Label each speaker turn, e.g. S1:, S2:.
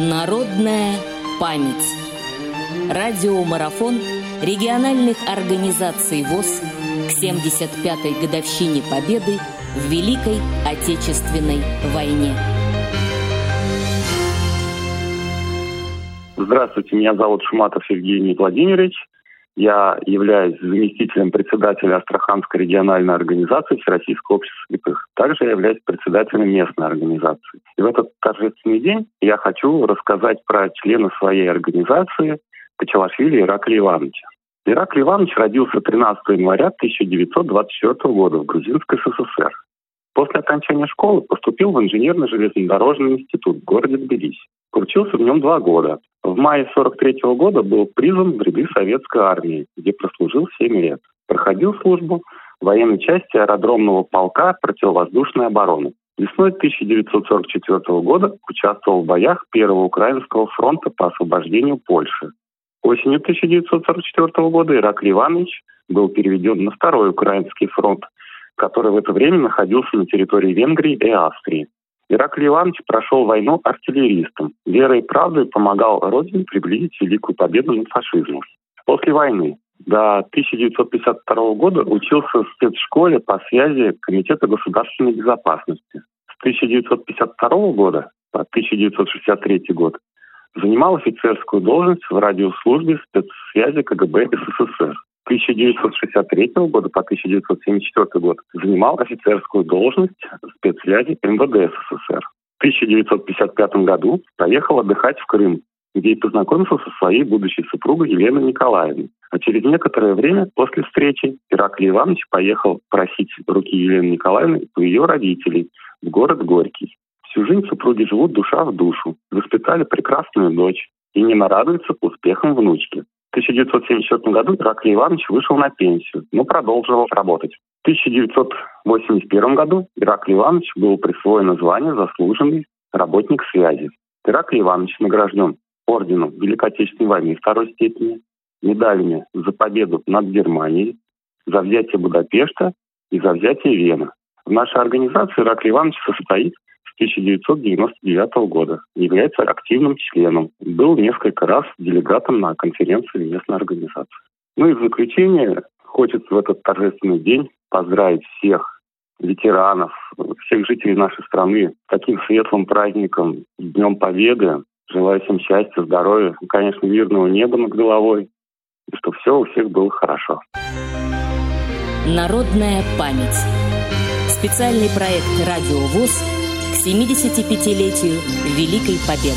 S1: Народная память. Радиомарафон региональных организаций ВОЗ к 75-й годовщине Победы в Великой Отечественной войне.
S2: Здравствуйте, меня зовут Шуматов Евгений Владимирович. Я являюсь заместителем председателя Астраханской региональной организации Всероссийского общества слепых. Также являюсь председателем местной организации. И в этот торжественный день я хочу рассказать про члена своей организации Качалашвили Ираклия Ивановича. Ираклий Иванович родился 13 января 1924 года в Грузинской СССР. После окончания школы поступил в инженерно-железнодорожный институт в городе Тбилиси. Учился в нем два года. В мае 43 -го года был призван в ряды советской армии, где прослужил 7 лет. Проходил службу в военной части аэродромного полка противовоздушной обороны. Весной 1944 года участвовал в боях Первого Украинского фронта по освобождению Польши. Осенью 1944 года Ираклий Иванович был переведен на Второй Украинский фронт, который в это время находился на территории Венгрии и Австрии. Ираклий Иванович прошел войну артиллеристом. Верой и правдой помогал Родине приблизить великую победу над фашизмом. После войны до 1952 года учился в спецшколе по связи Комитета государственной безопасности. С 1952 года по 1963 год занимал офицерскую должность в радиослужбе спецсвязи КГБ СССР. 1963 года по 1974 год занимал офицерскую должность спецсвязи МВД СССР. В 1955 году поехал отдыхать в Крым, где и познакомился со своей будущей супругой Еленой Николаевной. А через некоторое время после встречи Ираклий Иванович поехал просить руки Елены Николаевны у ее родителей город Горький. Всю жизнь супруги живут душа в душу, воспитали прекрасную дочь и не нарадуются успехам внучки. В 1974 году Ираклий Иванович вышел на пенсию, но продолжил работать. В 1981 году Ираклий Иванович был присвоено звание «Заслуженный работник связи». Ираклий Иванович награжден орденом Великой Отечественной войны второй степени, медалями за победу над Германией, за взятие Будапешта и за взятие Вены. В нашей организации Ираклий Иванович состоит 1999 года. Является активным членом. Был несколько раз делегатом на конференции местной организации. Ну и в заключение хочется в этот торжественный день поздравить всех ветеранов, всех жителей нашей страны таким светлым праздником, Днем Победы. Желаю всем счастья, здоровья, конечно, мирного неба над головой, и чтобы все у всех было хорошо.
S1: Народная память. Специальный проект «Радио ВОЗ» к 75-летию Великой Победы.